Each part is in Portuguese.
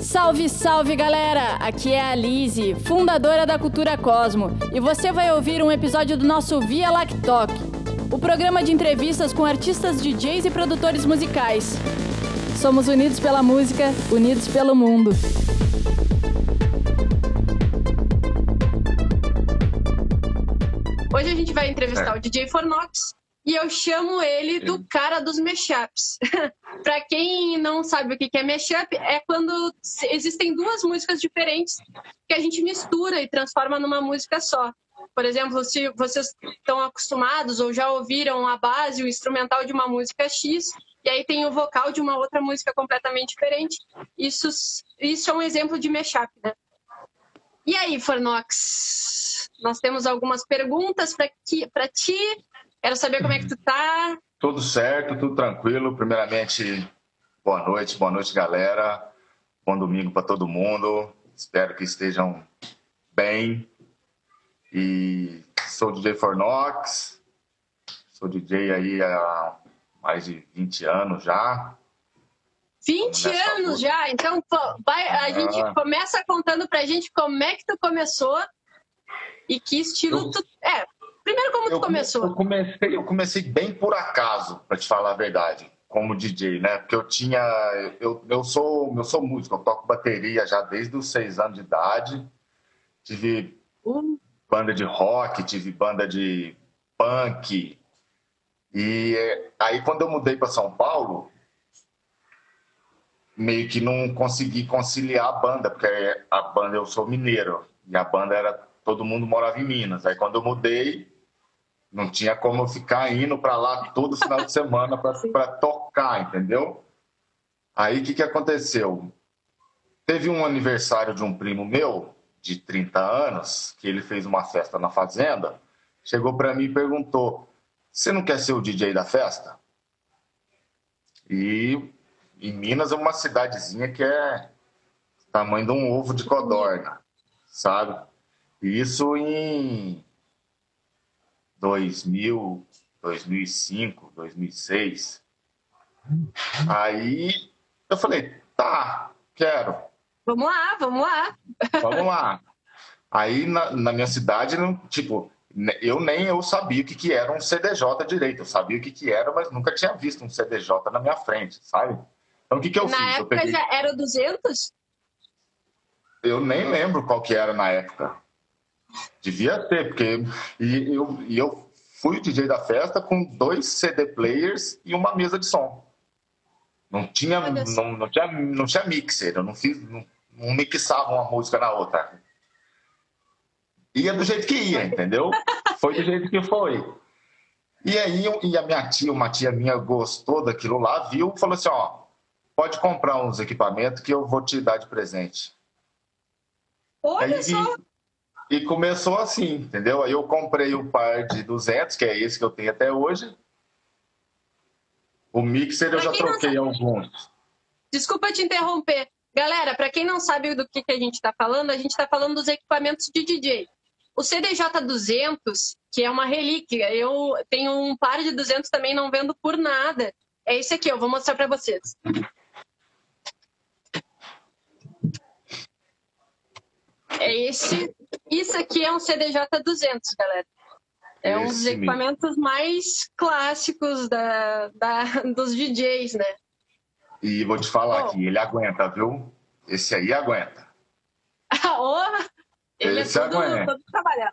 Salve, salve galera! Aqui é a Lise, fundadora da Cultura Cosmo, e você vai ouvir um episódio do nosso Via Lactoc, o programa de entrevistas com artistas, DJs e produtores musicais. Somos unidos pela música, unidos pelo mundo. Hoje a gente vai entrevistar é. o DJ Fornox, e eu chamo ele do cara dos mashups. para quem não sabe o que é mashup, é quando existem duas músicas diferentes que a gente mistura e transforma numa música só. Por exemplo, se vocês estão acostumados ou já ouviram a base, o instrumental de uma música X, e aí tem o vocal de uma outra música completamente diferente, isso, isso é um exemplo de mashup, né? E aí, Fornox? Nós temos algumas perguntas para ti Quero saber como é que tu tá. Tudo certo, tudo tranquilo. Primeiramente, boa noite, boa noite, galera. Bom domingo para todo mundo. Espero que estejam bem. E sou DJ Fornox. Sou DJ aí há mais de 20 anos já. 20 anos já? Então vai, a ah. gente começa contando pra gente como é que tu começou e que estilo eu... tu. É, Primeiro, como tu começou? Eu comecei, eu comecei bem por acaso, para te falar a verdade, como DJ, né? Porque eu tinha. Eu, eu, sou, eu sou músico, eu toco bateria já desde os seis anos de idade. Tive uh. banda de rock, tive banda de punk. E aí, quando eu mudei para São Paulo, meio que não consegui conciliar a banda, porque a banda eu sou mineiro e a banda era todo mundo morava em Minas. Aí quando eu mudei, não tinha como eu ficar indo para lá todo final de semana para tocar, entendeu? Aí o que, que aconteceu? Teve um aniversário de um primo meu, de 30 anos, que ele fez uma festa na fazenda. Chegou para mim e perguntou: Você não quer ser o DJ da festa? E em Minas é uma cidadezinha que é tamanho de um ovo de codorna, sabe? Isso em 2000, 2005, 2006. Aí eu falei, tá, quero. Vamos lá, vamos lá. Vamos lá. Aí na, na minha cidade, tipo, eu nem eu sabia o que, que era um CDJ direito. Eu sabia o que, que era, mas nunca tinha visto um CDJ na minha frente, sabe? Então o que, que eu na fiz? Na época peguei... já era 200? Eu nem lembro qual que era na época. Devia ter, porque. E eu, e eu fui o DJ da festa com dois CD players e uma mesa de som. Não tinha, não, não, tinha, não tinha mixer, eu não fiz. Não, não mixava uma música na outra. Ia do jeito que ia, entendeu? Foi do jeito que foi. E aí, e a minha tia, uma tia minha gostou daquilo lá, viu, falou assim: ó, pode comprar uns equipamentos que eu vou te dar de presente. Olha aí, só! E começou assim, entendeu? Aí eu comprei o par de 200, que é esse que eu tenho até hoje. O mixer eu já troquei alguns. Desculpa te interromper. Galera, para quem não sabe do que, que a gente está falando, a gente está falando dos equipamentos de DJ. O CDJ200, que é uma relíquia, eu tenho um par de 200 também, não vendo por nada. É esse aqui, eu vou mostrar para vocês. É esse. Isso aqui é um CDJ 200, galera. É um dos equipamentos mais clássicos da, da, dos DJs, né? E vou te falar Bom, que ele aguenta, viu? Esse aí aguenta. oh, ele é Esse é todo, aguenta. todo trabalhado.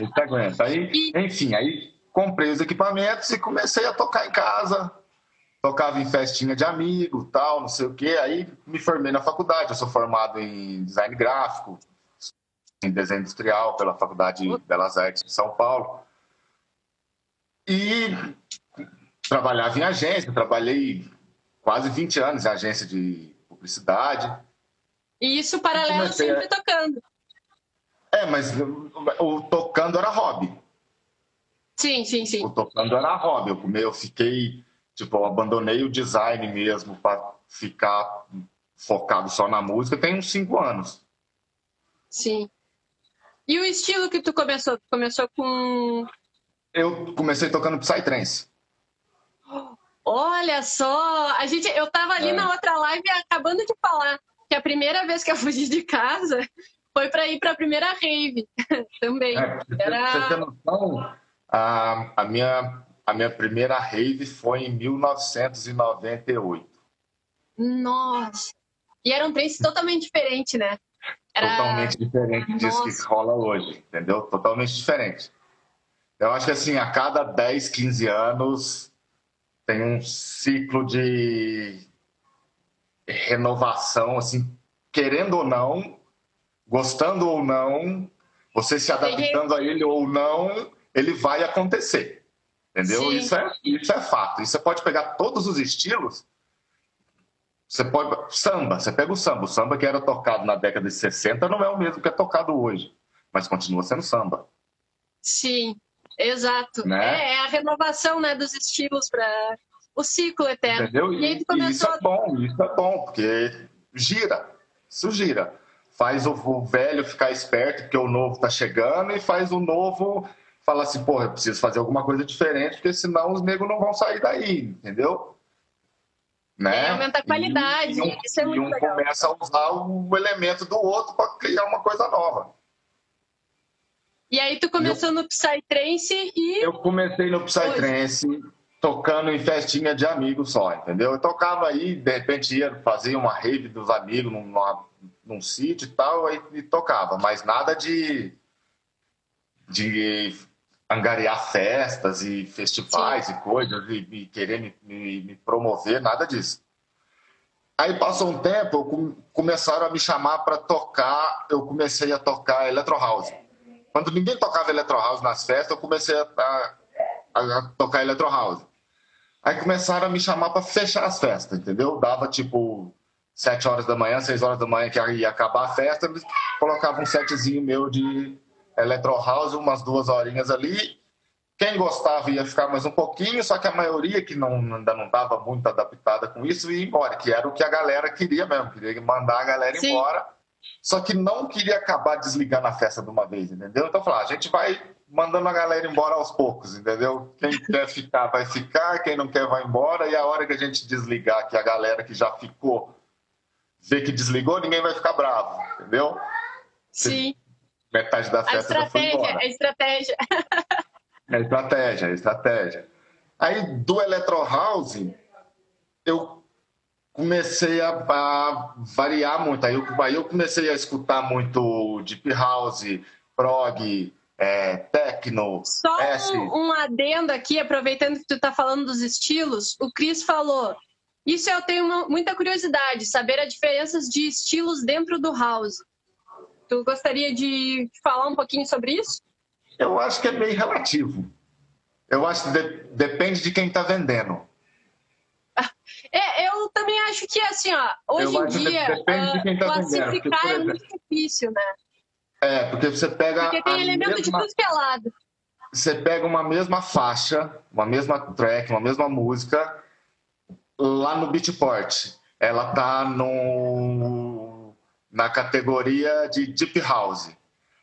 Esse aguenta. Aí, e... Enfim, aí comprei os equipamentos e comecei a tocar em casa. Tocava em festinha de amigo, tal, não sei o quê. Aí me formei na faculdade. Eu sou formado em design gráfico, em desenho industrial pela Faculdade de Belas Artes de São Paulo. E trabalhava em agência, trabalhei quase 20 anos em agência de publicidade. E isso paralelo e sempre tocando. É, mas o tocando era hobby. Sim, sim, sim. O tocando era hobby. Eu, eu fiquei, tipo, eu abandonei o design mesmo para ficar focado só na música tem uns cinco anos. Sim. E o estilo que tu começou? Tu começou com. Eu comecei tocando Psytrance. Olha só! A gente, eu tava ali é. na outra live acabando de falar. que a primeira vez que eu fugi de casa foi para ir para a primeira rave também. É, Era... Você tem noção? A, a, minha, a minha primeira rave foi em 1998. Nossa! E era um trem totalmente diferente, né? Era... Totalmente diferente disso que rola hoje, entendeu? Totalmente diferente. Eu acho que assim, a cada 10, 15 anos tem um ciclo de renovação, assim, querendo ou não, gostando ou não, você se adaptando a ele ou não, ele vai acontecer. Entendeu? Isso é, isso é fato. E você pode pegar todos os estilos. Você pode. Samba, você pega o samba. O samba que era tocado na década de 60 não é o mesmo que é tocado hoje. Mas continua sendo samba. Sim, exato. Né? É, é, a renovação né, dos estilos para o ciclo eterno. Entendeu? E, e isso é bom, isso é bom, porque gira. Isso gira faz o, o velho ficar esperto porque o novo está chegando e faz o novo falar assim, porra, eu preciso fazer alguma coisa diferente, porque senão os negros não vão sair daí, entendeu? Né? Aumenta a qualidade, e, um, isso é muito e um legal. começa a usar o elemento do outro para criar uma coisa nova. E aí tu começou eu, no Psytrance e... Eu comecei no Psytrance, tocando em festinha de amigos só, entendeu? Eu tocava aí, de repente ia fazer uma rave dos amigos numa num sítio e tal, aí e tocava, mas nada de, de angariar festas e festivais Sim. e coisas e, e querer me, me, me, promover, nada disso. Aí passou um tempo, começaram a me chamar para tocar, eu comecei a tocar Electro House. Quando ninguém tocava Electro House nas festas, eu comecei a, a, a tocar Electro House. Aí começaram a me chamar para fechar as festas, entendeu? Dava tipo sete horas da manhã, seis horas da manhã que ia acabar a festa, eles colocavam um setzinho meu de Electro House, umas duas horinhas ali. Quem gostava ia ficar mais um pouquinho, só que a maioria que não, ainda não estava muito adaptada com isso ia embora, que era o que a galera queria mesmo, queria mandar a galera Sim. embora, só que não queria acabar desligando a festa de uma vez, entendeu? Então, falar, a gente vai mandando a galera embora aos poucos, entendeu? Quem quer ficar vai ficar, quem não quer vai embora, e a hora que a gente desligar, que a galera que já ficou ver que desligou, ninguém vai ficar bravo, entendeu? Sim. Metade da festa já foi embora. A estratégia. É estratégia, é estratégia. Aí do Electro House, eu comecei a, a, variar muito. Aí eu, aí eu comecei a escutar muito Deep House, prog, é, techno. Só um, um, adendo aqui, aproveitando que tu está falando dos estilos, o Cris falou isso eu tenho uma, muita curiosidade, saber as diferenças de estilos dentro do house. Tu gostaria de falar um pouquinho sobre isso? Eu acho que é meio relativo. Eu acho que de, depende de quem está vendendo. É, eu também acho que assim, ó, hoje em dia de, de tá classificar vendendo, porque, é muito difícil, né? É, porque você pega. Porque tem elemento mesma, de tudo que é lado. Você pega uma mesma faixa, uma mesma track, uma mesma música, lá no Beatport. Ela tá no, na categoria de Deep House.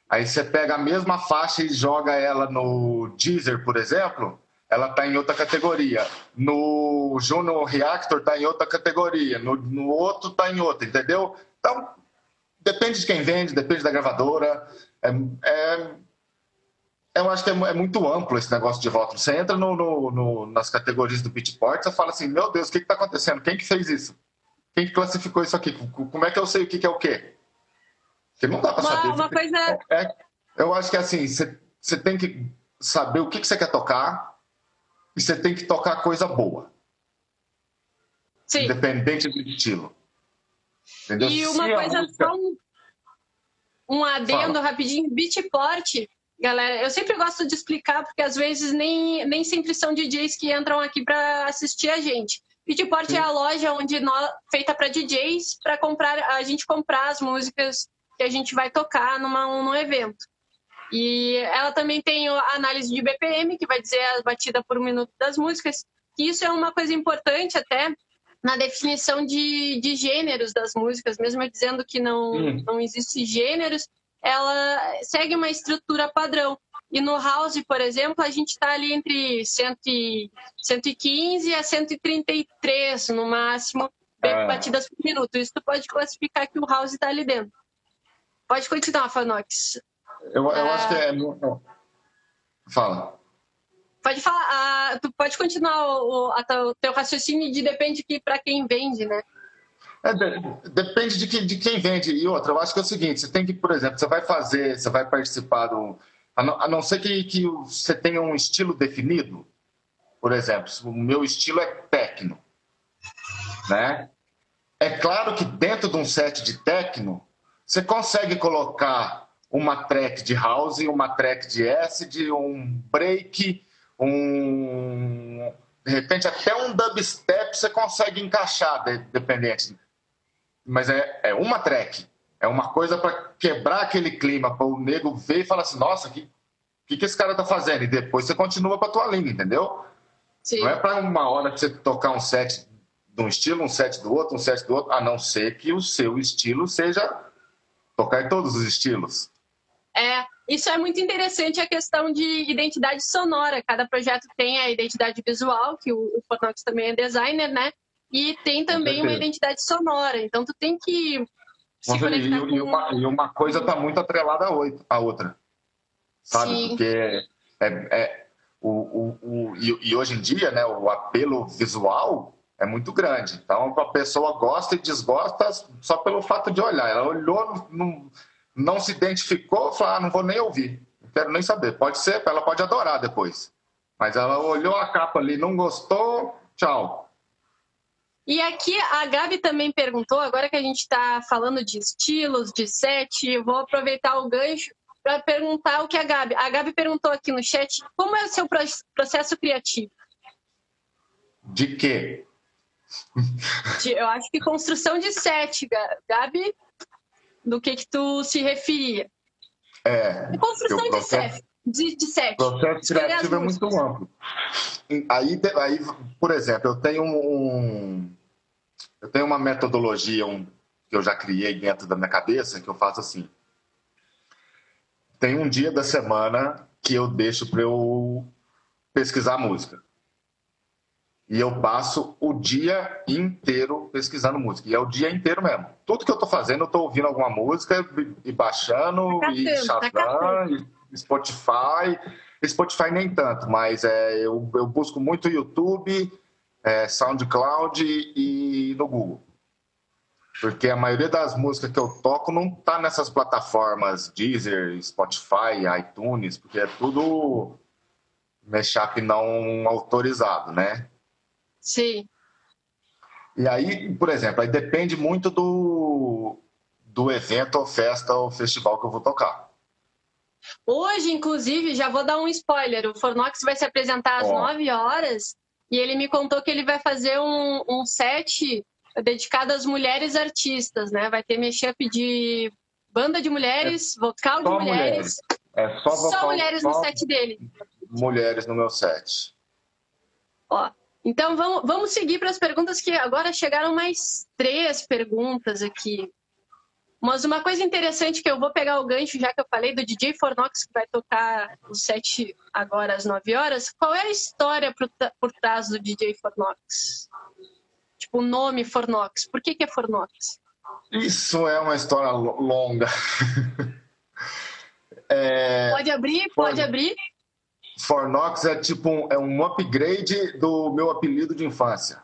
Aí você pega a mesma faixa e joga ela no Deezer, por exemplo, ela está em outra categoria. No Juno Reactor está em outra categoria. No, no outro está em outra, entendeu? Então, depende de quem vende, depende da gravadora. É, é, eu acho que é, é, muito amplo esse negócio de rótulo. Você entra no, no, no, nas categorias do Beatport, você fala assim, meu Deus, o que está acontecendo? Quem que fez isso? Quem que classificou isso aqui? Como é que eu sei o que, que é o quê? Porque não dá para saber. Uma coisa... É, eu acho que assim, você, tem que saber o que, que você quer tocar e você tem que tocar coisa boa. Sim. Independente do estilo. Entendeu? E uma Se coisa, música... só um, um adendo Fala. rapidinho, Beatport Galera, eu sempre gosto de explicar, porque às vezes nem, nem sempre são DJs que entram aqui para assistir a gente. Beatport é a loja onde nós, feita para DJs, para comprar a gente comprar as músicas que a gente vai tocar numa, num evento. E ela também tem a análise de BPM, que vai dizer a batida por minuto das músicas. E isso é uma coisa importante até na definição de, de gêneros das músicas, mesmo dizendo que não, hum. não existe gêneros, ela segue uma estrutura padrão. E no House, por exemplo, a gente está ali entre 100, 115 a 133 no máximo é. batidas por minuto. Isso tu pode classificar que o house está ali dentro. Pode continuar, Fanox. Eu, eu é... acho que é. Fala. Pode falar. Ah, tu pode continuar o, o, teu raciocínio de depende que para quem vende, né? É, de, depende de, que, de quem vende. E outra, eu acho que é o seguinte: você tem que, por exemplo, você vai fazer, você vai participar do. A não, a não ser que, que você tenha um estilo definido, por exemplo, o meu estilo é techno, né? É claro que dentro de um set de techno, você consegue colocar uma track de house, uma track de acid, um break, um de repente até um dubstep você consegue encaixar, dependente. Mas é, é uma track, é uma coisa para quebrar aquele clima, para o nego ver e falar assim, nossa, que que, que esse cara tá fazendo? E depois você continua com a tua linha, entendeu? Sim. Não é para uma hora que você tocar um set de um estilo, um set do outro, um set do outro, a não ser que o seu estilo seja tocar em todos os estilos. É, isso é muito interessante a questão de identidade sonora. Cada projeto tem a identidade visual, que o, o também é designer, né? E tem também uma identidade sonora. Então tu tem que se Nossa, e, com... e, uma, e uma coisa está muito atrelada à outra. Sabe? Sim. Porque é, é o, o, o, e, e hoje em dia, né, o apelo visual é muito grande. Então, a pessoa gosta e desgosta só pelo fato de olhar. Ela olhou, não, não se identificou, falou, ah, não vou nem ouvir, não quero nem saber. Pode ser, ela pode adorar depois. Mas ela olhou a capa ali, não gostou, tchau. E aqui a Gabi também perguntou, agora que a gente está falando de estilos, de set, vou aproveitar o gancho para perguntar o que a Gabi. A Gabi perguntou aqui no chat como é o seu processo criativo. De quê? De, eu acho que construção de set, Gabi. Do que que tu se referia? É. De construção de set. De, de set. O processo criativo é muito amplo. Aí, aí, por exemplo, eu tenho um, eu tenho uma metodologia um, que eu já criei dentro da minha cabeça que eu faço assim tem um dia da semana que eu deixo para eu pesquisar música. E eu passo o dia inteiro pesquisando música. E é o dia inteiro mesmo. Tudo que eu estou fazendo, eu estou ouvindo alguma música e baixando, tá e Shazam, tá e Spotify. Spotify nem tanto, mas é, eu, eu busco muito YouTube, é, SoundCloud e no Google. Porque a maioria das músicas que eu toco não tá nessas plataformas Deezer, Spotify, iTunes, porque é tudo mashup não autorizado, né? Sim. E aí, por exemplo, aí depende muito do, do evento ou festa ou festival que eu vou tocar. Hoje, inclusive, já vou dar um spoiler. O Fornox vai se apresentar às oh. 9 horas e ele me contou que ele vai fazer um, um set dedicado às mulheres artistas, né? Vai ter mashup de banda de mulheres, é vocal de mulheres. mulheres. É só, vocal, só mulheres só no set dele. Mulheres no meu set. Ó, então vamos, vamos seguir para as perguntas que agora chegaram mais três perguntas aqui. Mas uma coisa interessante que eu vou pegar o gancho, já que eu falei do DJ Fornox, que vai tocar o set agora às 9 horas. Qual é a história por, por trás do DJ Fornox? Tipo, o nome Fornox. Por que, que é Fornox? Isso é uma história longa. é... Pode abrir? Pode abrir? Fornox é tipo um, é um upgrade do meu apelido de infância.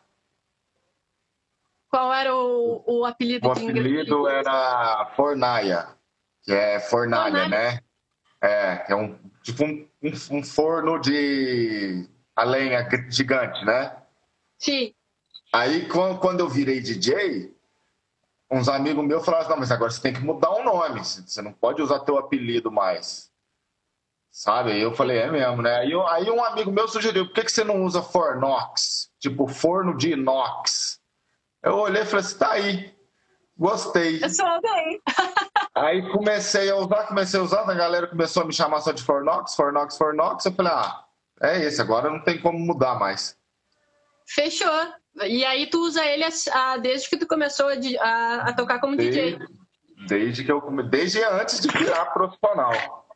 Qual era o, o apelido? O apelido era Fornaia, que é fornalha, fornalha. né? É, é um tipo um, um, um forno de a lenha gigante, né? Sim. Aí, quando eu virei DJ, uns amigos meus falaram: não, mas agora você tem que mudar o nome, você não pode usar teu apelido mais. Sabe? Aí eu falei: é mesmo, né? Aí, aí um amigo meu sugeriu: por que, que você não usa Fornox? Tipo, forno de inox. Eu olhei e falei: assim, tá aí. Gostei. Eu sou bem. aí comecei a usar, comecei a usar, a galera começou a me chamar só de Fornox, Fornox, Fornox. Eu falei: ah, é esse, agora não tem como mudar mais. Fechou. E aí tu usa ele a, a, desde que tu começou a, a tocar como desde, DJ? Desde que eu desde antes de virar profissional.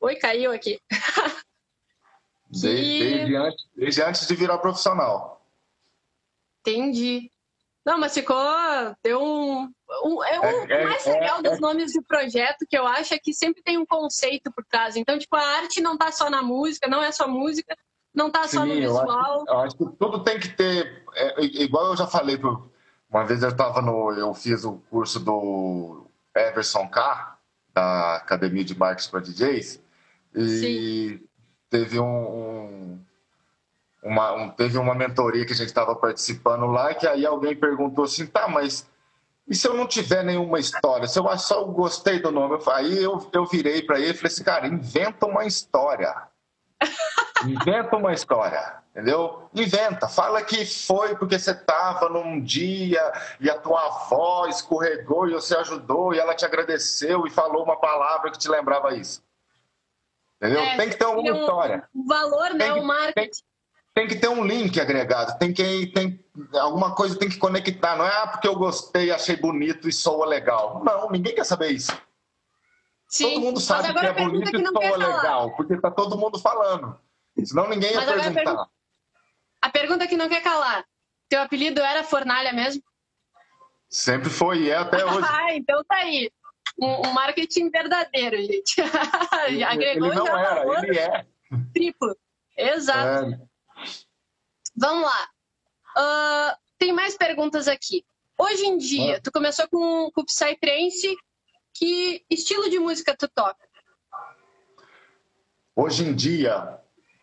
Oi, caiu aqui. Desde, desde, antes, desde antes de virar profissional. Entendi. Não, mas ficou. Deu um. um é o é, é, mais legal é, dos nomes do projeto que eu acho é que sempre tem um conceito por trás. Então, tipo, a arte não tá só na música, não é só música, não tá Sim, só no visual. Eu acho, eu acho, que tudo tem que ter. É, igual eu já falei, uma vez eu estava no. Eu fiz o curso do Everson K, da Academia de Marketing para DJs, e Sim. teve um, um uma, um, teve uma mentoria que a gente estava participando lá, que aí alguém perguntou assim, tá, mas e se eu não tiver nenhuma história? Se eu só gostei do nome, aí eu, eu virei para ele e falei assim, cara, inventa uma história. Inventa uma história, entendeu? Inventa. Fala que foi porque você estava num dia e a tua avó escorregou e você ajudou e ela te agradeceu e falou uma palavra que te lembrava isso. Entendeu? É, tem que ter alguma um, história. O valor, né? o marketing. Tem, que ter um link agregado, tem que tem alguma coisa tem que conectar. Não é ah, porque eu gostei, achei bonito e soa legal. Não, ninguém quer saber isso. Sim, todo mundo sabe que é bonito que e soa legal, porque tá todo mundo falando. Senão ninguém ia mas perguntar. A pergunta, a pergunta que não quer calar. Teu apelido era Fornalha mesmo? Sempre foi e é até hoje. ah, então tá aí. Um, um marketing verdadeiro, gente. Agregou ele não era, ele é. Triplo. Exato. É. Vamos lá. Uh, tem mais perguntas aqui. Hoje em dia, tu começou com, com o Psytrance. Que estilo de música tu toca? Hoje em dia,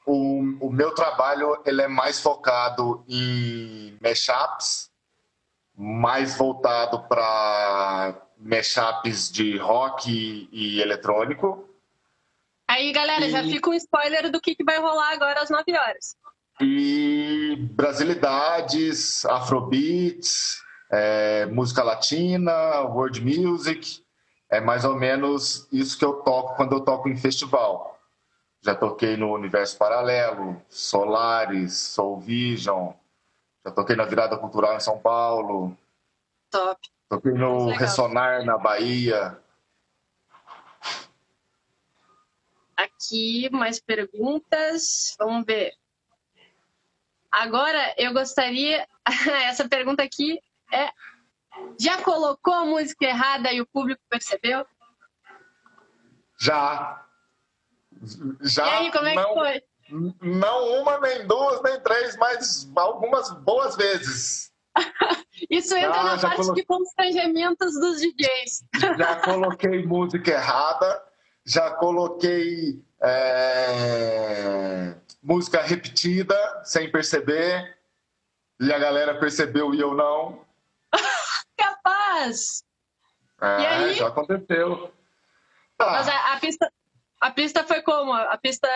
o, o meu trabalho ele é mais focado em mashups, mais voltado para mashups de rock e, e eletrônico. Aí, galera, e... já fica um spoiler do que, que vai rolar agora às 9 horas e brasilidades, afrobeats, é, música latina, world music. É mais ou menos isso que eu toco quando eu toco em festival. Já toquei no Universo Paralelo, Solaris, Soul Vision, já toquei na Virada Cultural em São Paulo. Top. Toquei no Ressonar na Bahia. Aqui, mais perguntas. Vamos ver. Agora, eu gostaria. Essa pergunta aqui é: já colocou a música errada e o público percebeu? Já. Já. E aí, como é não, que foi? Não uma, nem duas, nem três, mas algumas boas vezes. Isso entra já, na já parte colo... de constrangimentos dos DJs. Já coloquei música errada, já coloquei. É música repetida, sem perceber, e a galera percebeu e eu não. Capaz! É, e aí? já aconteceu. Tá. Mas a, a, pista, a pista foi como? A pista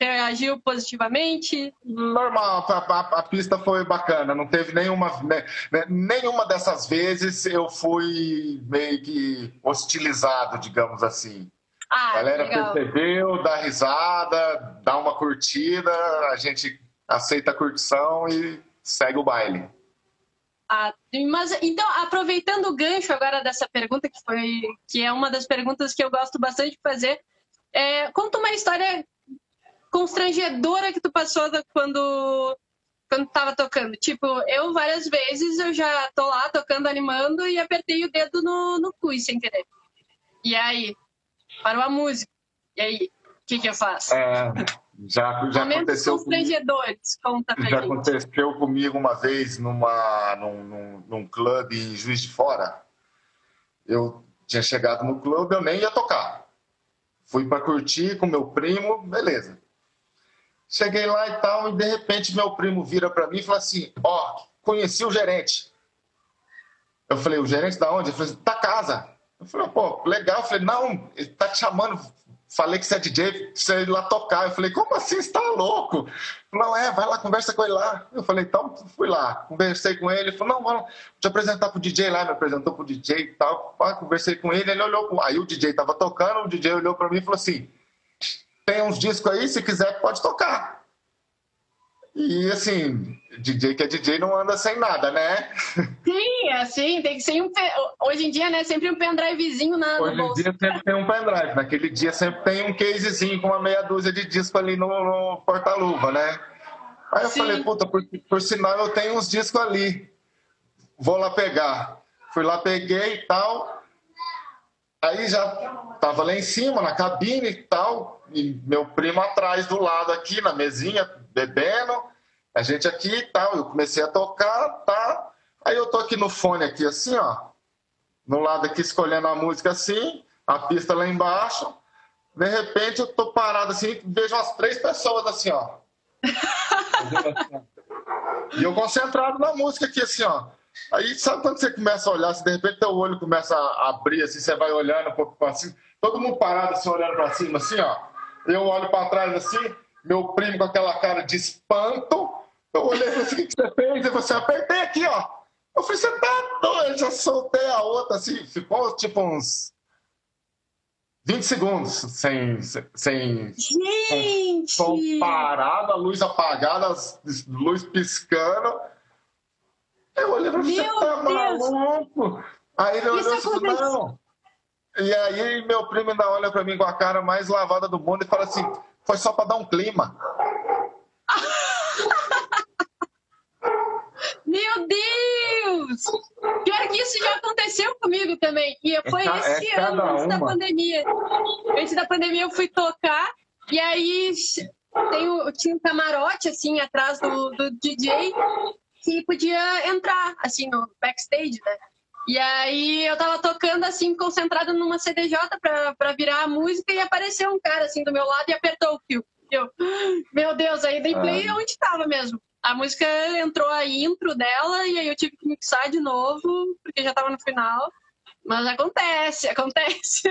reagiu positivamente? Normal, a, a, a, pista foi bacana, não teve nenhuma, né, né, nenhuma dessas vezes eu fui meio que hostilizado, digamos assim. Ah, a galera legal. percebeu, dá risada, dá uma curtida, a gente aceita a curtição e segue o baile. Ah, mas então, aproveitando o gancho agora dessa pergunta, que foi que é uma das perguntas que eu gosto bastante de fazer, é, conta uma história constrangedora que tu passou quando quando tava tocando. Tipo, eu várias vezes eu já tô lá tocando, animando e apertei o dedo no, no cu sem querer. E aí, parou a música. E aí, o que, que eu faço? É, já, já aconteceu. constrangedores, conta pra Já gente. aconteceu comigo uma vez numa, num, num, num clube em Juiz de Fora. Eu tinha chegado no clube, eu nem ia tocar. Fui para curtir com meu primo, beleza. Cheguei lá e tal, e de repente meu primo vira para mim e fala assim: Ó, oh, conheci o gerente. Eu falei: O gerente da onde? Ele falou: Da casa. Eu falei, pô, legal. Eu falei, não, ele tá te chamando. Falei que você é DJ, você ir lá tocar. Eu falei, como assim? Você tá louco? Não, é, vai lá, conversa com ele lá. Eu falei, então fui lá, conversei com ele. Ele falou, não, vamos te apresentar pro DJ lá. Me apresentou pro DJ e tal. conversei com ele, ele olhou. Aí o DJ tava tocando, o DJ olhou para mim e falou assim: tem uns discos aí, se quiser, pode tocar. E assim, DJ que é DJ não anda sem nada, né? Sim, é assim, tem que ser um. Hoje em dia, né? Sempre um pendrivezinho na. Hoje em dia sempre tem um pendrive. Naquele dia sempre tem um casezinho com uma meia dúzia de disco ali no, no porta-luva, né? Aí eu Sim. falei, puta, por, por sinal eu tenho uns discos ali. vou lá pegar. Fui lá, peguei e tal. Aí já tava lá em cima, na cabine e tal. E meu primo atrás do lado aqui, na mesinha, bebendo. A gente aqui e tal. Eu comecei a tocar, tá? Aí eu tô aqui no fone, aqui assim, ó. No lado aqui, escolhendo a música assim. A pista lá embaixo. De repente eu tô parado assim, vejo umas três pessoas assim, ó. e eu concentrado na música aqui, assim, ó. Aí sabe quando você começa a olhar, se de repente teu olho começa a abrir, assim, você vai olhando um pouco para cima, todo mundo parado assim, olhando para cima, assim, ó. Eu olho para trás assim, meu primo com aquela cara de espanto. Eu olhei e assim, o que você fez? E você apertei aqui, ó. Eu falei, você tá doido? Já soltei a outra, assim, ficou tipo uns 20 segundos sem. sem Gente! som parado, a luz apagada, luz piscando. Eu olhei pra você, tá maluco? Aí ele olhou assim, não. E aí meu primo ainda olha pra mim com a cara mais lavada do mundo e fala assim, foi só pra dar um clima. Meu Deus! Pior que isso já aconteceu comigo também. E foi é, esse é ano, antes da pandemia. Antes da pandemia eu fui tocar e aí tem o, tinha um camarote assim atrás do, do DJ que podia entrar assim no backstage, né? E aí eu tava tocando assim, concentrada numa CDJ pra, pra virar a música e apareceu um cara assim do meu lado e apertou o fio. Eu, meu Deus, aí dei play ah. onde tava mesmo a música entrou a intro dela e aí eu tive que mixar de novo, porque já estava no final. Mas acontece, acontece.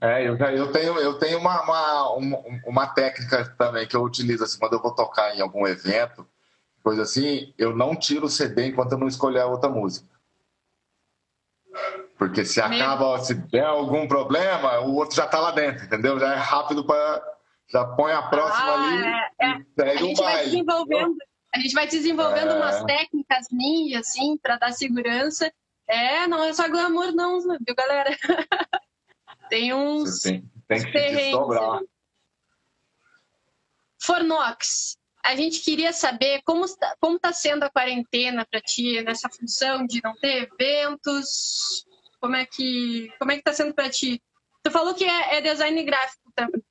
É, eu, eu tenho, eu tenho uma, uma, uma, técnica também que eu utilizo assim, quando eu vou tocar em algum evento, coisa assim, eu não tiro o CD enquanto eu não escolher a outra música. Porque se acaba, se der algum problema, o outro já está lá dentro, entendeu? Já é rápido para. Já põe a próxima ah, ali é, é. segue a gente baile. Vai desenvolvendo, a gente vai desenvolvendo é... umas técnicas ninja, assim, para dar segurança. É, não é só glamour, não, viu, galera? tem uns. tem, tem que desdobrar. Fornox, a gente queria saber como está como tá sendo a quarentena para ti nessa função de não ter eventos. Como é que como é que está sendo para ti? Tu falou que é, é, design gráfico,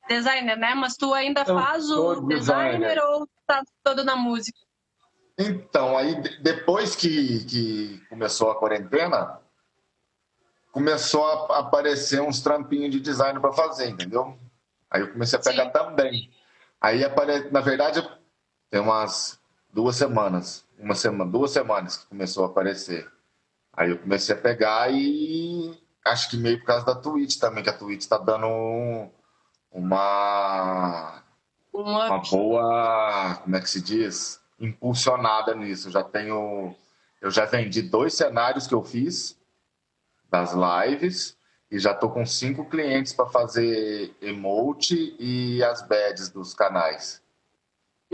designer, né? Mas tu ainda Eu faz o designer, designer ou tá todo na música? Então, aí depois que, que começou a quarentena, começou a aparecer uns trampinhos de design para fazer, entendeu? Aí eu comecei a pegar Sim. também. Aí, na verdade, tem umas duas semanas, uma semana, duas semanas que começou a aparecer. Aí eu comecei a pegar e acho que meio por causa da Twitch também, que a Twitch está dando uma, uma boa, como é que se diz? impulsionada nisso. Já tenho, eu já vendi dois cenários que eu fiz das lives e já tô com cinco clientes para fazer emote e as badges dos canais.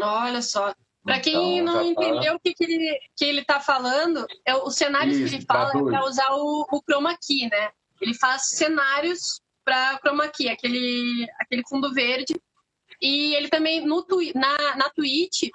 Olha só. Para quem então, não tá entendeu tá... o que, que, ele, que ele tá falando, é os cenários Isso, que ele fala é para usar o, o chroma key, né? Ele faz cenários para chroma key, aquele, aquele fundo verde. E ele também, no, na, na Twitch,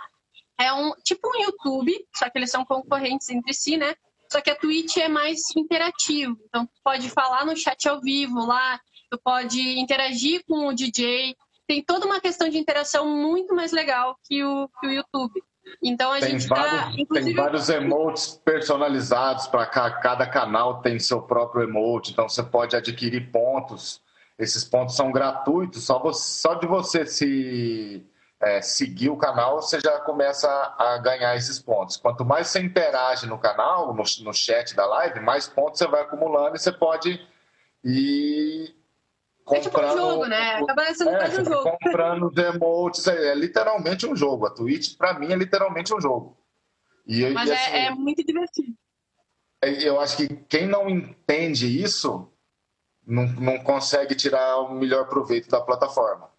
é um tipo um YouTube, só que eles são concorrentes entre si, né? Só que a Twitch é mais interativo. Então, tu pode falar no chat ao vivo lá, tu pode interagir com o DJ. Tem toda uma questão de interação muito mais legal que o, que o YouTube. Então a tem gente tá, vários, tá, inclusive... Tem vários emotes personalizados para cada canal tem seu próprio emote, então você pode adquirir pontos. Esses pontos são gratuitos, só, você, só de você se é, seguir o canal, você já começa a ganhar esses pontos. Quanto mais você interage no canal, no, no chat da live, mais pontos você vai acumulando e você pode ir comprando... É tipo um jogo, né? Acaba sendo é, um jogo. Comprando os emotes, é, é, literalmente um jogo. A Twitch, para mim, é literalmente um jogo. E, Mas e, é, assim, é, é muito divertido. É, eu acho que quem não entende isso não, não consegue tirar o melhor proveito da plataforma.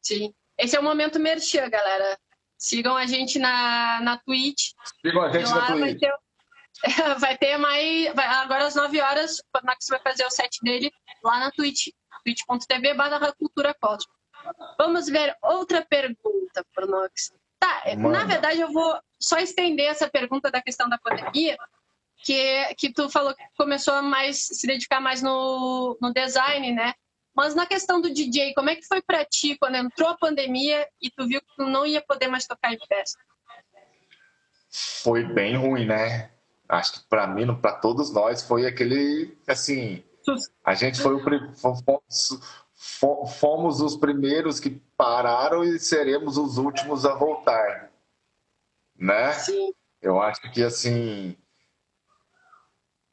Sim. Esse é o momento merchan, galera. Sigam a gente na, na Twitch. Sigam a gente na Twitch. Vai ter, vai ter mais. Vai, agora às 9 horas, o Max vai fazer o set dele lá na Twitch. twitch.tv barra cultura cosmo. Vamos ver outra pergunta para o Nox. Tá, Mano. na verdade eu vou só estender essa pergunta da questão da pandemia, que, que tu falou que começou a mais se dedicar mais no, no design, né? Mas na questão do DJ, como é que foi para ti quando entrou a pandemia e tu viu que tu não ia poder mais tocar em festa? Foi bem ruim, né? Acho que para mim, para todos nós, foi aquele assim. A gente foi o fomos, fomos os primeiros que pararam e seremos os últimos a voltar, né? Sim. Eu acho que assim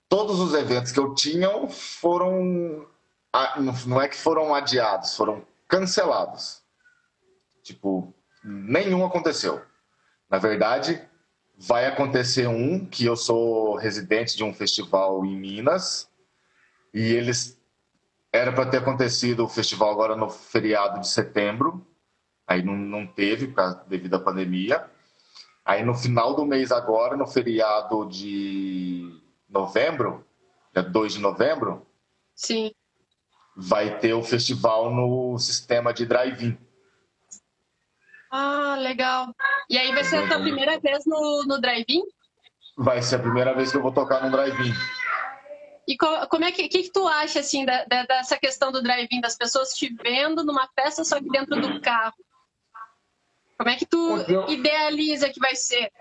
todos os eventos que eu tinha foram não é que foram adiados, foram cancelados. Tipo, nenhum aconteceu. Na verdade, vai acontecer um que eu sou residente de um festival em Minas e eles era para ter acontecido o festival agora no feriado de setembro, aí não, não teve devido à pandemia. Aí no final do mês agora, no feriado de novembro, dia 2 de novembro, Sim. vai ter o festival no sistema de drive-in. Ah, legal. E aí vai ser a tua primeira vez no, no drive-in? Vai ser a primeira vez que eu vou tocar no drive-in. E como é que, que, que tu acha assim da, da, dessa questão do drive-in, das pessoas te vendo numa festa só que dentro do carro? Como é que tu eu... idealiza que vai ser?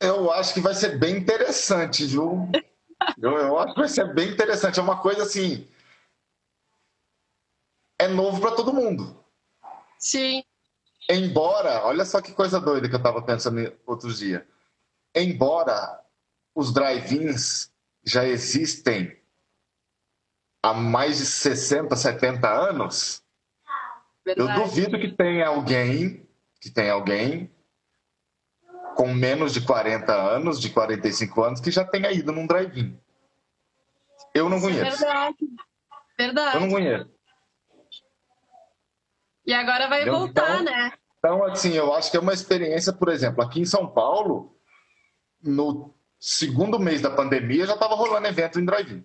Eu acho que vai ser bem interessante, viu? eu, eu acho que vai ser bem interessante. É uma coisa assim. É novo para todo mundo. Sim. Embora, olha só que coisa doida que eu estava pensando outros dias. Embora os drive-ins já existem há mais de 60, 70 anos, Verdade. eu duvido que tenha alguém, que tenha alguém com menos de 40 anos, de 45 anos, que já tenha ido num drive-in. Eu não conheço. Verdade. Verdade. Eu não conheço. E agora vai então, voltar, né? Então, assim, eu acho que é uma experiência, por exemplo, aqui em São Paulo, no segundo mês da pandemia, já estava rolando evento em drive-in.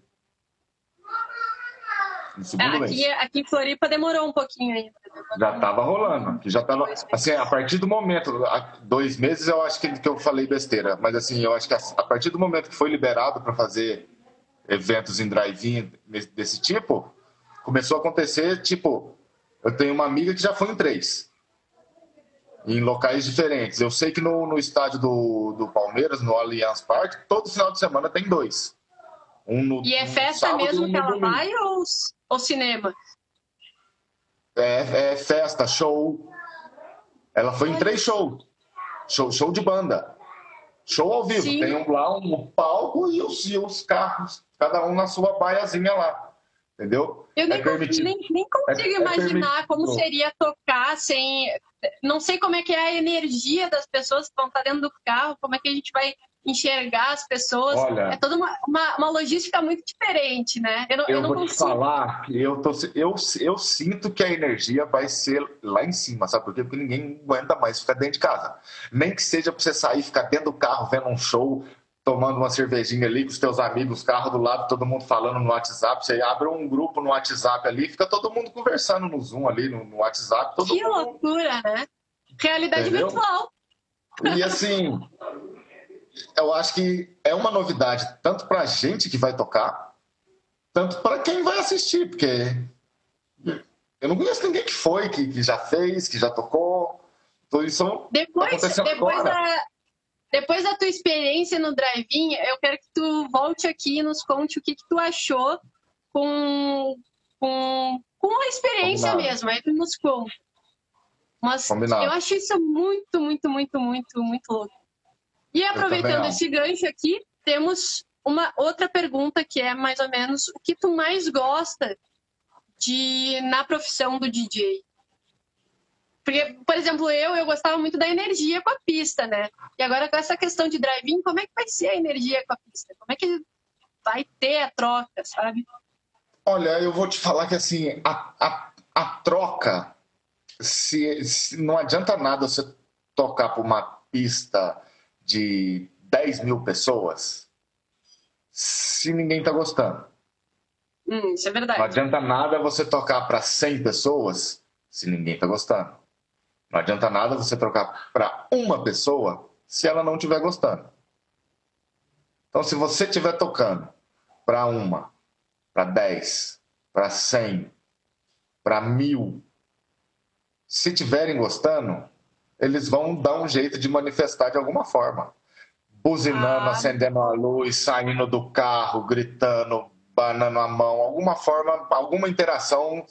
É, aqui, aqui em Floripa demorou um pouquinho ainda. Já estava rolando. Já tava, assim, a partir do momento, dois meses eu acho que, que eu falei besteira, mas assim, eu acho que a, a partir do momento que foi liberado para fazer eventos em drive-in desse tipo, começou a acontecer, tipo, eu tenho uma amiga que já foi em três. Em locais diferentes. Eu sei que no, no estádio do, do Palmeiras, no Allianz Parque, todo final de semana tem dois. Um no, e é festa sábado, mesmo um que ela domingo. vai ou, ou cinema? É, é, festa, show. Ela foi em três shows. Show, show de banda. Show ao vivo. Sim. Tem um, lá um palco e os, e os carros, cada um na sua baiazinha lá. Entendeu? Eu nem, é nem, nem consigo é, é imaginar como seria tocar sem. Não sei como é que é a energia das pessoas que vão estar dentro do carro, como é que a gente vai enxergar as pessoas. Olha, é toda uma, uma, uma, logística muito diferente, né? Eu, não, eu, eu não vou consigo. te falar que eu, tô, eu, eu sinto que a energia vai ser lá em cima, sabe por quê? Porque ninguém aguenta mais ficar dentro de casa. Nem que seja para você sair, ficar dentro do carro vendo um show, tomando uma cervejinha ali com os teus amigos, carro do lado, todo mundo falando no WhatsApp. Você abre um grupo no WhatsApp ali, fica todo mundo conversando no Zoom ali, no, no WhatsApp. que mundo... loucura, né? Realidade Entendeu? virtual. E assim, eu acho que é uma novidade tanto para a gente que vai tocar, tanto para quem vai assistir, porque eu não conheço ninguém que foi, que, que já fez, que já tocou. Então, isso depois, depois da, depois da tua experiência no drive-in, eu quero que tu volte aqui e nos conte o que, que tu achou com, com, com a experiência Combinado. mesmo. Aí tu nos conta. Mas Combinado. eu acho isso muito, muito, muito, muito, muito louco. E aproveitando esse gancho aqui, temos uma outra pergunta que é mais ou menos o que tu mais gosta de na profissão do DJ? Porque, por exemplo, eu, eu gostava muito da energia com a pista, né? E agora com essa questão de drive-in, como é que vai ser a energia com a pista? Como é que vai ter a troca, sabe? Olha, eu vou te falar que assim, a, a, a troca, se, se não adianta nada você tocar por uma pista de 10 mil pessoas se ninguém está gostando. Hum, isso é verdade. Não adianta nada você tocar para 100 pessoas se ninguém está gostando. Não adianta nada você trocar para uma pessoa se ela não estiver gostando. Então, se você estiver tocando para uma, para dez, para cem, para mil, se tiverem gostando, eles vão dar um jeito de manifestar de alguma forma. Buzinando, ah. acendendo a luz, saindo do carro, gritando, banando a mão, alguma forma, alguma interação.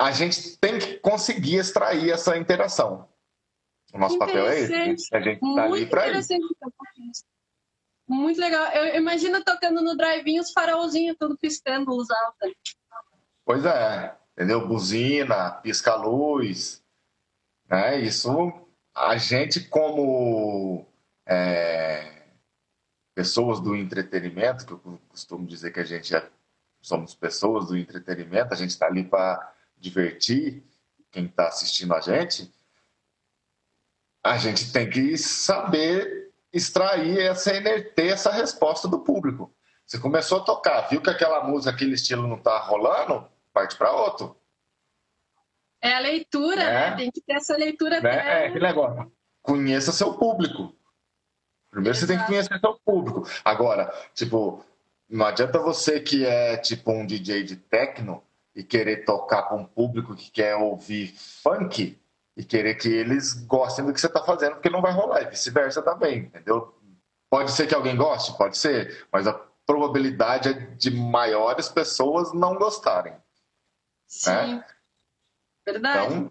A gente tem que conseguir extrair essa interação. O nosso papel é esse. A gente está ali para isso. Muito legal. Eu imagino tocando no drive-in os farolzinhos tudo piscando, luz alta. Pois é, entendeu? Buzina, pisca-luz. Né? Isso, a gente como é, pessoas do entretenimento, que eu costumo dizer que a gente é, somos pessoas do entretenimento, a gente está ali para divertir quem está assistindo a gente, a gente tem que saber extrair essa ter essa resposta do público. Você começou a tocar, viu que aquela música, aquele estilo não está rolando, parte para outro. É a leitura, né? né? Tem que ter essa leitura. Né? É, aquele negócio. Conheça seu público. Primeiro Exato. você tem que conhecer seu público. Agora, tipo, não adianta você que é tipo um DJ de techno e querer tocar para um público que quer ouvir funk e querer que eles gostem do que você está fazendo, porque não vai rolar, e vice-versa também, entendeu? Pode ser que alguém goste, pode ser, mas a probabilidade é de maiores pessoas não gostarem. Sim, né? verdade. Então,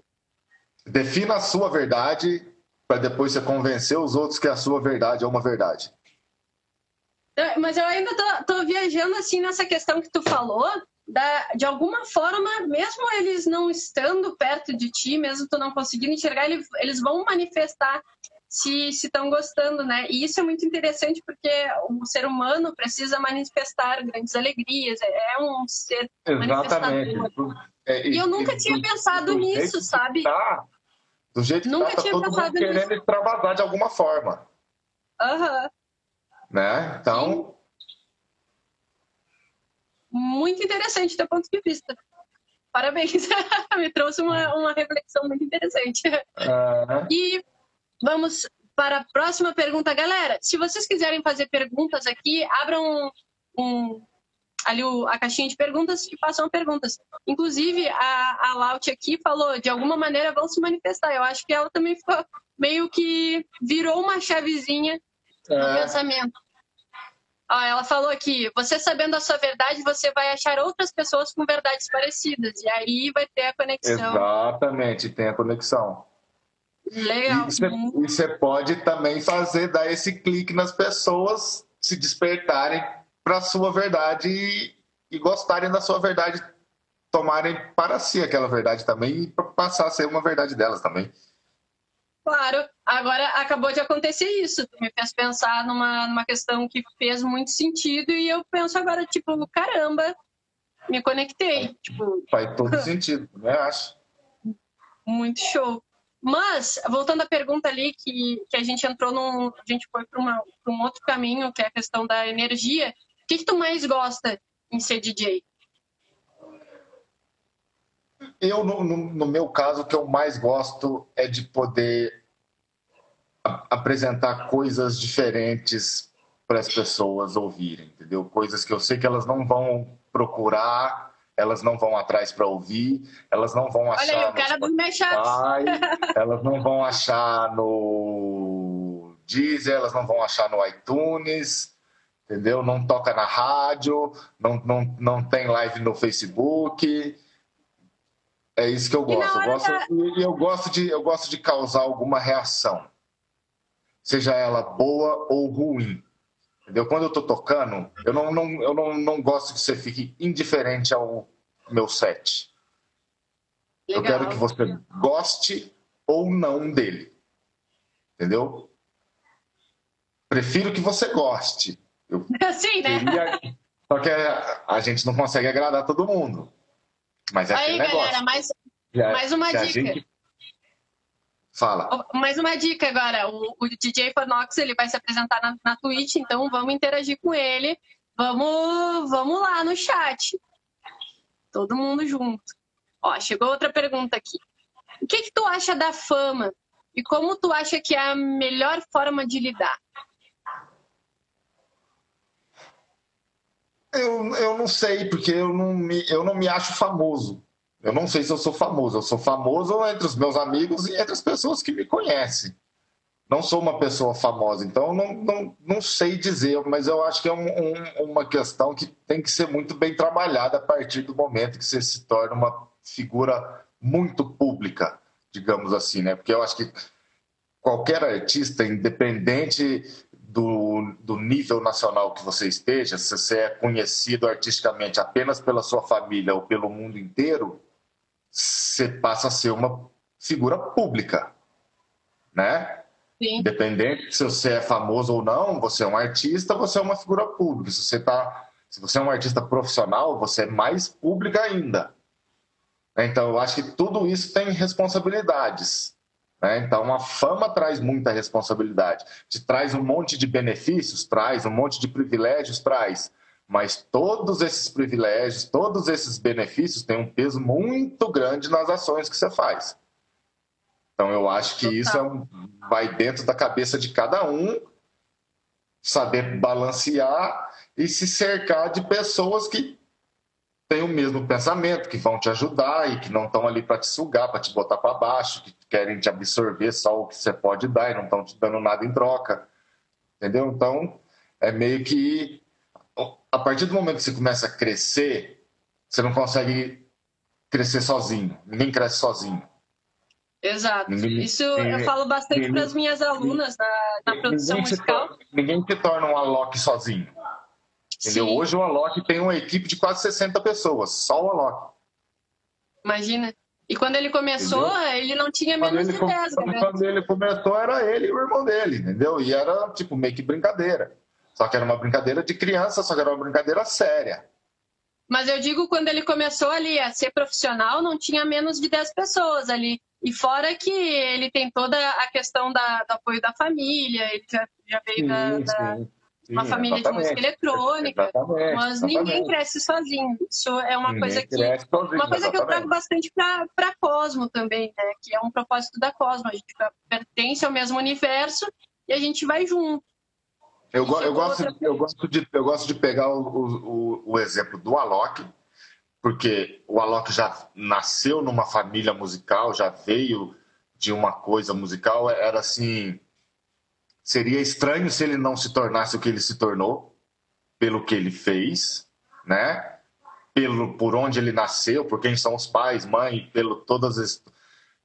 defina a sua verdade para depois você convencer os outros que a sua verdade é uma verdade. Mas eu ainda tô, tô viajando assim nessa questão que tu falou, da, de alguma forma, mesmo eles não estando perto de ti, mesmo tu não conseguindo enxergar, eles, eles vão manifestar se estão gostando, né? E isso é muito interessante porque o ser humano precisa manifestar grandes alegrias, é, é um ser Exatamente. É, e, e, eu nunca e, tinha do, pensado do nisso, sabe? Tá, do jeito que nunca tá, tá tinha todo pensado mundo querendo nisso. extravasar de alguma forma. Aham. Uhum. Né? Então, muito interessante do ponto de vista. Parabéns, me trouxe uma, uma reflexão muito interessante. Uhum. E vamos para a próxima pergunta, galera. Se vocês quiserem fazer perguntas aqui, abram um, ali o, a caixinha de perguntas e façam perguntas. Inclusive, a, a Laut aqui falou, de alguma maneira vão se manifestar. Eu acho que ela também ficou meio que virou uma chavezinha no é. pensamento. Ela falou aqui: você sabendo a sua verdade, você vai achar outras pessoas com verdades parecidas. E aí vai ter a conexão. Exatamente, tem a conexão. Legal. E você, e você pode também fazer, dar esse clique nas pessoas se despertarem para a sua verdade e, e gostarem da sua verdade, tomarem para si aquela verdade também e passar a ser uma verdade delas também. Claro, agora acabou de acontecer isso. Me fez pensar numa, numa questão que fez muito sentido e eu penso agora, tipo, caramba, me conectei. Tipo... Faz todo sentido, né? Acho. Muito show. Mas, voltando à pergunta ali, que, que a gente entrou num. A gente foi para um outro caminho, que é a questão da energia. O que, que tu mais gosta em ser DJ? Eu, no, no, no, meu caso, o que eu mais gosto é de poder apresentar coisas diferentes para as pessoas ouvirem, entendeu? Coisas que eu sei que elas não vão procurar, elas não vão atrás para ouvir, elas não vão achar. Olha aí, o cara do elas não vão achar no Deezer, elas não vão achar no iTunes, entendeu? Não toca na rádio, não, não, não tem live no Facebook. É isso que eu gosto. Eu gosto, da... eu gosto de eu gosto de causar alguma reação seja ela boa ou ruim. Entendeu? Quando eu estou tocando, eu não, não, eu não, não gosto que você fique indiferente ao meu set. Legal. Eu quero que você goste ou não dele. Entendeu? Prefiro que você goste. Eu Sim, né? Queria... Só que a, gente não consegue agradar todo mundo. Mas é Aí, aquele negócio. Galera, mais, mais uma dica. Gente... Fala. Mais uma dica agora. O, o DJ Fornox ele vai se apresentar na, na Twitch, então vamos interagir com ele. Vamos, vamos lá no chat. Todo mundo junto. Ó, chegou outra pergunta aqui. O que, que tu acha da fama? E como tu acha que é a melhor forma de lidar? Eu, eu não sei, porque eu não, me, eu não me acho famoso. Eu não sei se eu sou famoso. Eu sou famoso entre os meus amigos e entre as pessoas que me conhecem. Não sou uma pessoa famosa, então não, não, não sei dizer, mas eu acho que é um, um, uma questão que tem que ser muito bem trabalhada a partir do momento que você se torna uma figura muito pública, digamos assim, né? Porque eu acho que qualquer artista, independente do, do nível nacional que você esteja, se você é conhecido artisticamente apenas pela sua família ou pelo mundo inteiro, você passa a ser uma figura pública, né? Sim. Independente se você é famoso ou não, você é um artista, você é uma figura pública. Se você tá, se você é um artista profissional, você é mais pública ainda. Então, eu acho que tudo isso tem responsabilidades. Né? Então, a fama traz muita responsabilidade. Te traz um monte de benefícios, traz um monte de privilégios, traz. Mas todos esses privilégios, todos esses benefícios têm um peso muito grande nas ações que você faz. Então, eu acho que isso é um, vai dentro da cabeça de cada um, saber balancear e se cercar de pessoas que têm o mesmo pensamento, que vão te ajudar e que não estão ali para te sugar, para te botar para baixo, que querem te absorver só o que você pode dar e não estão te dando nada em troca. Entendeu? Então, é meio que a partir do momento que você começa a crescer, você não consegue crescer sozinho. Ninguém cresce sozinho. Exato. Ninguém, Isso eu falo bastante para as minhas alunas na, na produção ninguém musical. Se, ninguém se torna um Alok sozinho. Entendeu? Sim. Hoje o Alok tem uma equipe de quase 60 pessoas, só o Alok. Imagina. E quando ele começou, entendeu? ele não tinha menos de 10, quando, quando ele começou, era ele e o irmão dele, entendeu? E era, tipo, meio que brincadeira. Só que era uma brincadeira de criança, só que era uma brincadeira séria. Mas eu digo, quando ele começou ali a ser profissional, não tinha menos de 10 pessoas ali. E fora que ele tem toda a questão da, do apoio da família, ele já, já veio sim, da, da sim, uma família de música eletrônica, exatamente, mas exatamente. ninguém cresce sozinho. Isso é uma ninguém coisa que sozinho, uma coisa exatamente. que eu trago bastante para Cosmo também, né? Que é um propósito da Cosmo. A gente pertence ao mesmo universo e a gente vai junto. Eu, eu, gosto, eu, gosto de, eu gosto de pegar o, o, o exemplo do Alok, porque o Alok já nasceu numa família musical, já veio de uma coisa musical, era assim, seria estranho se ele não se tornasse o que ele se tornou, pelo que ele fez, né? Pelo por onde ele nasceu, por quem são os pais, mãe, pelo todas as,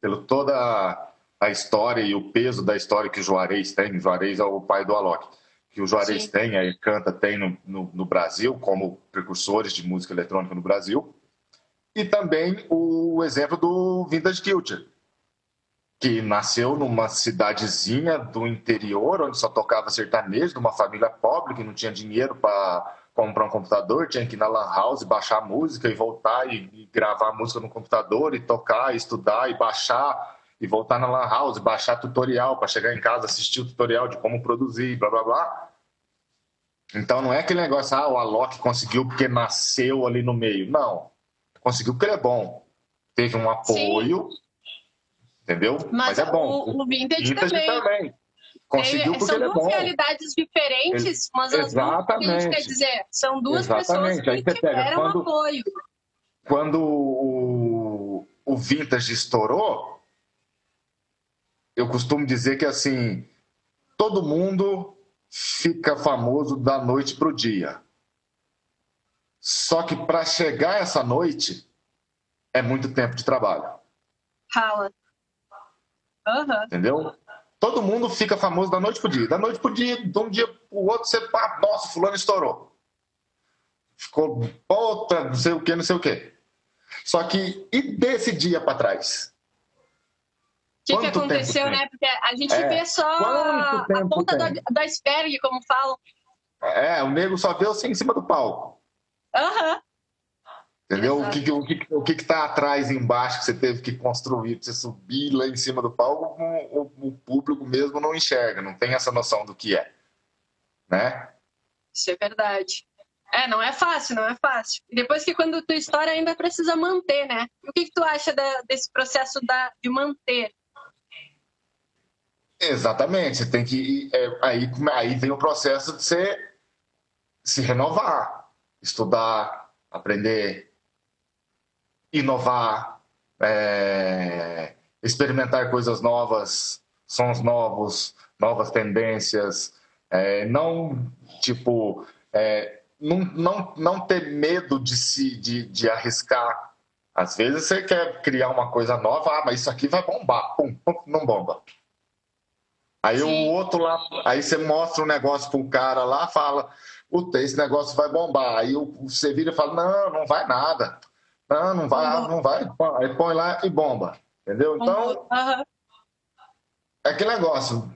pelo toda a história e o peso da história que o Juarez tem. O Juarez é o pai do Alok que o Juarez Sim. tem, a Canta tem no, no, no, Brasil, como precursores de música eletrônica no Brasil. E também o exemplo do Vintage Culture, que nasceu numa cidadezinha do interior, onde só tocava sertanejo, de uma família pobre que não tinha dinheiro para comprar um computador, tinha que ir na Lan House, baixar música e voltar e, e gravar música no computador e tocar, e estudar e baixar e voltar na Lan House, baixar tutorial para chegar em casa, assistir o tutorial de como produzir, blá blá blá. Então não é aquele negócio, ah, o Alok conseguiu porque nasceu ali no meio. Não. Conseguiu porque ele é bom. Teve um apoio, Sim. entendeu? Mas, Mas, é bom. O, o Vintage, Vintage também. também. Conseguiu porque são ele é duas realidades diferentes, mas as Exatamente. duas, quer dizer, são duas Exatamente. pessoas que tiveram quando, apoio. Quando o, o Vintage estourou, eu costumo dizer que assim, todo mundo fica famoso da noite para o dia. Só que para chegar essa noite é muito tempo de trabalho. Rala. Uhum. Entendeu? Todo mundo fica famoso da noite pro dia. Da noite pro dia, de um dia pro outro, você, pá, nossa, fulano estourou. Ficou, puta, não sei o que, não sei o que. Só que, e desse dia para trás? Que, que aconteceu, né? Porque a gente é, vê só a ponta do, do iceberg, como falam. É, o nego só vê você em cima do palco. Aham. Uhum. Entendeu? O que, o, que, o que está atrás embaixo que você teve que construir para você subir lá em cima do palco, o, o, público mesmo não enxerga, não tem essa noção do que é. Né? Isso é verdade. É, não é fácil, não é fácil. E depois que quando tua história ainda precisa manter, né? o que, que tu acha da, desse processo da, de manter? Exatamente, você tem que. É, aí, aí vem o processo de você se renovar. estudar, aprender, inovar, é, experimentar coisas novas, sons novos, novas tendências, é, não tipo é, não, não, não ter medo de se de, de arriscar. Às vezes você quer criar uma coisa nova, ah, mas isso aqui vai bombar, pum, pum não bomba. Aí Sim. o outro lá, aí você mostra um negócio para um cara lá, fala, puta, esse negócio vai bombar. Aí você vira e fala, não, não vai nada. Não, não vai, não vai. Aí põe lá e bomba. Entendeu? Então, é aquele negócio.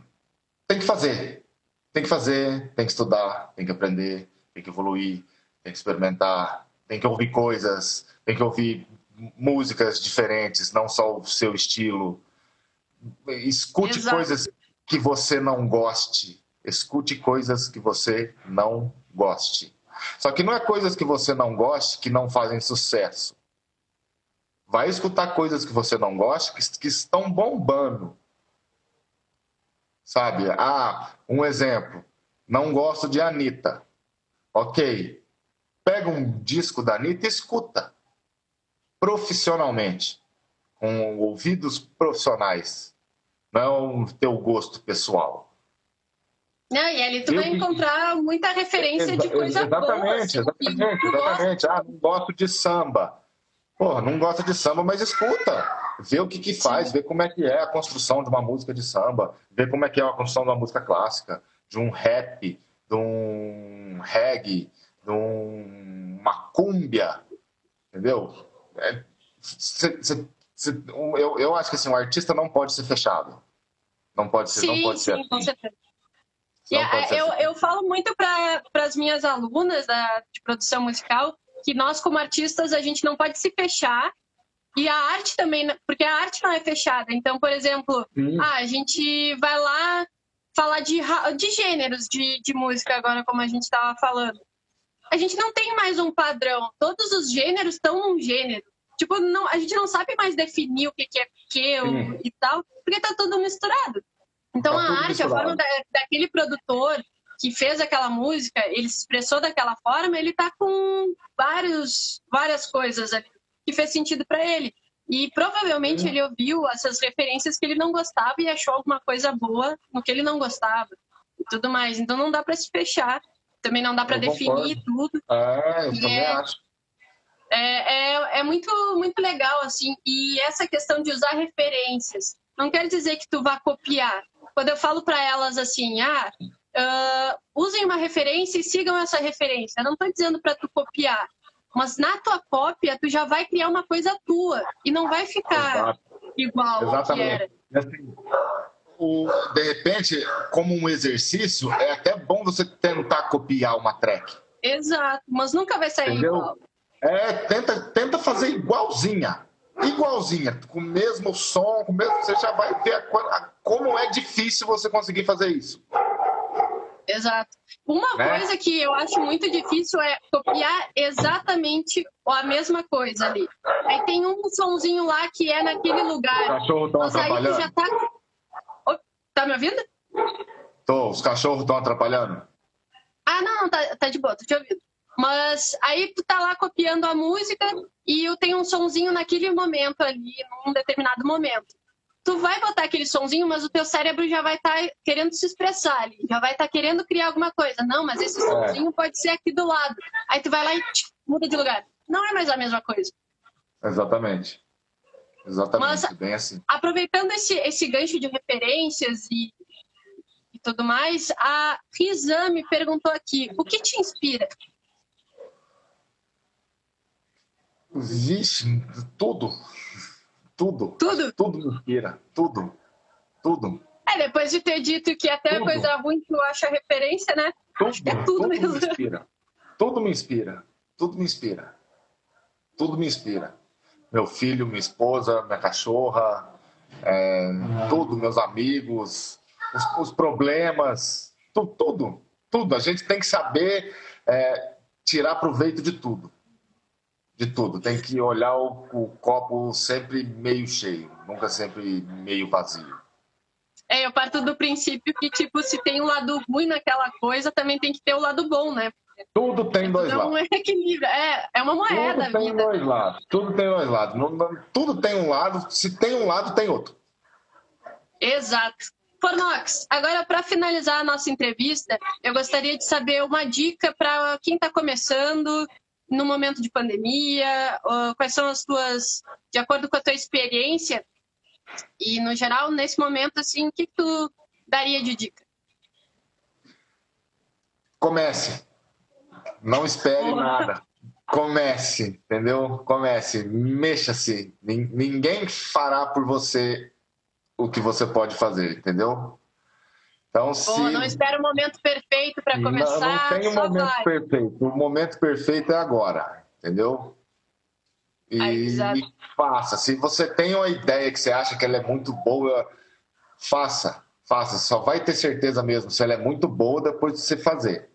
Tem que fazer. Tem que fazer, tem que estudar, tem que aprender, tem que evoluir, tem que experimentar, tem que ouvir coisas, tem que ouvir músicas diferentes, não só o seu estilo. Escute Exato. coisas que você não goste. Escute coisas que você não goste. Só que não é coisas que você não goste que não fazem sucesso. Vai escutar coisas que você não gosta que, que estão bombando. Sabe? Ah, um exemplo. Não gosto de Anitta. Ok. Pega um disco da Anitta e escuta. Profissionalmente. Com ouvidos profissionais. Não teu gosto pessoal. Não, e ali tu eu, vai encontrar muita referência de coisa exatamente, boa. Assim, exatamente, exatamente. Ah, não gosto de samba. Porra, não gosta de samba, mas escuta. Vê o que, que faz, Sim. vê como é que é a construção de uma música de samba, vê como é que é a construção de uma música clássica, de um rap, de um reggae, de um, uma cúmbia, entendeu? É, cê, cê, eu, eu acho que assim, um artista não pode ser fechado. Não pode ser, sim, não pode sim, ser. Com certeza. Yeah, eu, eu falo muito para as minhas alunas da, de produção musical que nós, como artistas, a gente não pode se fechar. E a arte também, porque a arte não é fechada. Então, por exemplo, ah, a gente vai lá falar de, de gêneros de, de música agora, como a gente estava falando. A gente não tem mais um padrão. Todos os gêneros estão num gênero. Tipo, não, a gente não sabe mais definir o que, que é que e tal, porque tá tudo misturado. Então tá a arte, misturado. a forma da, daquele produtor que fez aquela música, ele se expressou daquela forma, ele tá com vários, várias coisas ali que fez sentido para ele. E provavelmente ele ouviu essas referências que ele não gostava e achou alguma coisa boa no que ele não gostava e tudo mais. Então não dá para se fechar, também não dá para definir tudo. É, eu também é, acho. É, é, é, muito, muito legal, assim. E essa questão de usar referências. Não quer dizer que tu vá copiar. Quando eu falo para elas assim, ah, uh, usem uma referência e sigam essa referência. Eu não estou dizendo para tu copiar, mas na tua cópia tu já vai criar uma coisa tua e não vai ficar Exato. igual Exatamente. ao que era. Assim, o, de repente, como um exercício, é até bom você tentar copiar uma track. Exato, mas nunca vai sair Entendeu? igual. É, tenta, tenta fazer igualzinha. Igualzinha, com o mesmo som, com o mesmo. Você já vai ver a, a, como é difícil você conseguir fazer isso. Exato. Uma né? coisa que eu acho muito difícil é copiar exatamente a mesma coisa ali. Aí tem um somzinho lá que é naquele lugar. Os cachorros estão atrapalhando. já tá... Oh, tá me ouvindo? Tô, os cachorros estão atrapalhando. Ah, não, não, tá, tá de boa, tô te ouvindo. Mas aí tu tá lá copiando a música e eu tenho um sonzinho naquele momento ali, num determinado momento tu vai botar aquele sonzinho, mas o teu cérebro já vai estar tá querendo se expressar ali, já vai estar tá querendo criar alguma coisa. Não, mas esse sonzinho é. pode ser aqui do lado. Aí tu vai lá e tch, muda de lugar. Não é mais a mesma coisa. Exatamente. Exatamente, mas, bem assim. Aproveitando esse, esse gancho de referências e, e tudo mais, a Risa me perguntou aqui, o que te inspira? Vixe, tudo. Tudo. Tudo? Tudo me inspira. Tudo. Tudo. É, depois de ter dito que até tudo. coisa ruim tu acha referência, né? Tudo, Acho que é tudo, tudo mesmo. Me inspira. Tudo me inspira. Tudo me inspira. Tudo me inspira. Meu filho, minha esposa, minha cachorra, é, tudo, meus amigos, os, os problemas, tu, tudo, tudo. A gente tem que saber é, tirar proveito de tudo de tudo. Tem que olhar o, o, copo sempre meio cheio, nunca sempre meio vazio. É, eu parto do princípio que, tipo, se tem um lado ruim naquela coisa, também tem que ter o lado bom, né? Tudo tem dois Então, lados. um equilíbrio. É, é uma moeda Tudo tem vida. dois lados. Tudo tem dois lados. Não- não- tudo tem um lado. Se tem um lado, tem outro. Exato. Fornox, agora para finalizar a nossa entrevista, eu gostaria de saber uma dica para quem está começando no momento de pandemia, quais são as tuas, de acordo com a tua experiência e no geral nesse momento assim, o que, tu daria de dica? Comece. Não espere nada. Comece, entendeu? Comece. Mexa-se. Nin- Ninguém fará por você o que você pode fazer, entendeu? Então, se. Não espera o momento perfeito para começar, Não, não tem um só momento vai. perfeito. O momento perfeito é agora, entendeu? E, e faça. Se você tem uma ideia que você acha que ela é muito boa, faça. Faça. Só vai ter certeza mesmo se ela é muito boa depois de você fazer.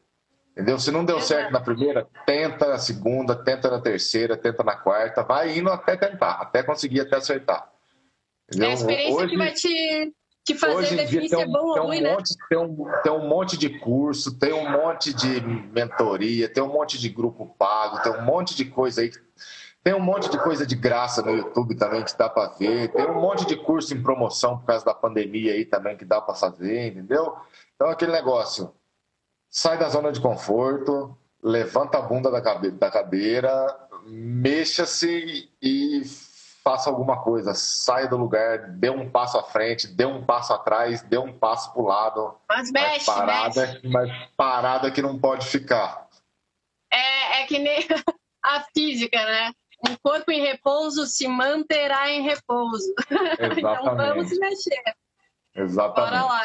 Entendeu? Se não deu Exato. certo na primeira, tenta na segunda, tenta na terceira, tenta na quarta, vai indo até tentar, até conseguir até acertar. Entendeu? É a experiência Hoje- que vai te, te fazer Hoje em dia tem é um, bom ou tem, ruim, um né? monte, tem, um, tem um monte de curso, tem um monte de mentoria, tem um monte de grupo pago, tem um monte de coisa aí. Tem um monte de coisa de graça no YouTube também que dá para ver. Tem um monte de curso em promoção por causa da pandemia aí também que dá para fazer, entendeu? Então aquele negócio, sai da zona de conforto, levanta a bunda da cadeira, mexa-se e faça alguma coisa. Saia do lugar, dê um passo à frente, dê um passo atrás, dê um passo para o lado. Mas Mas mexe, parada, mexe. mas parada que não pode ficar. É, é que nem a física, né? Um corpo em repouso se manterá em repouso. então vamos Exatamente. mexer. Exatamente. Bora lá.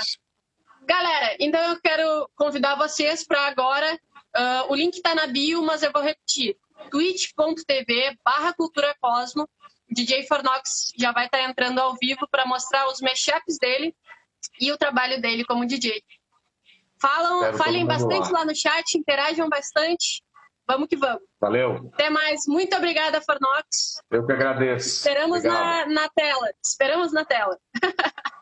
Galera, então eu quero convidar vocês para agora. ah, o link está na bio, mas eu vou repetir. twitch.tv barra Cultura Cosmo. DJ Fornox já vai estar entrando ao vivo para mostrar os mashups dele e o trabalho dele como DJ. Falam, Quero falem bastante lá. lá no chat, interajam bastante. Vamos que vamos. Valeu. Até mais. Muito obrigada, Fornox. Eu que agradeço. Esperamos na, na tela. Esperamos na tela.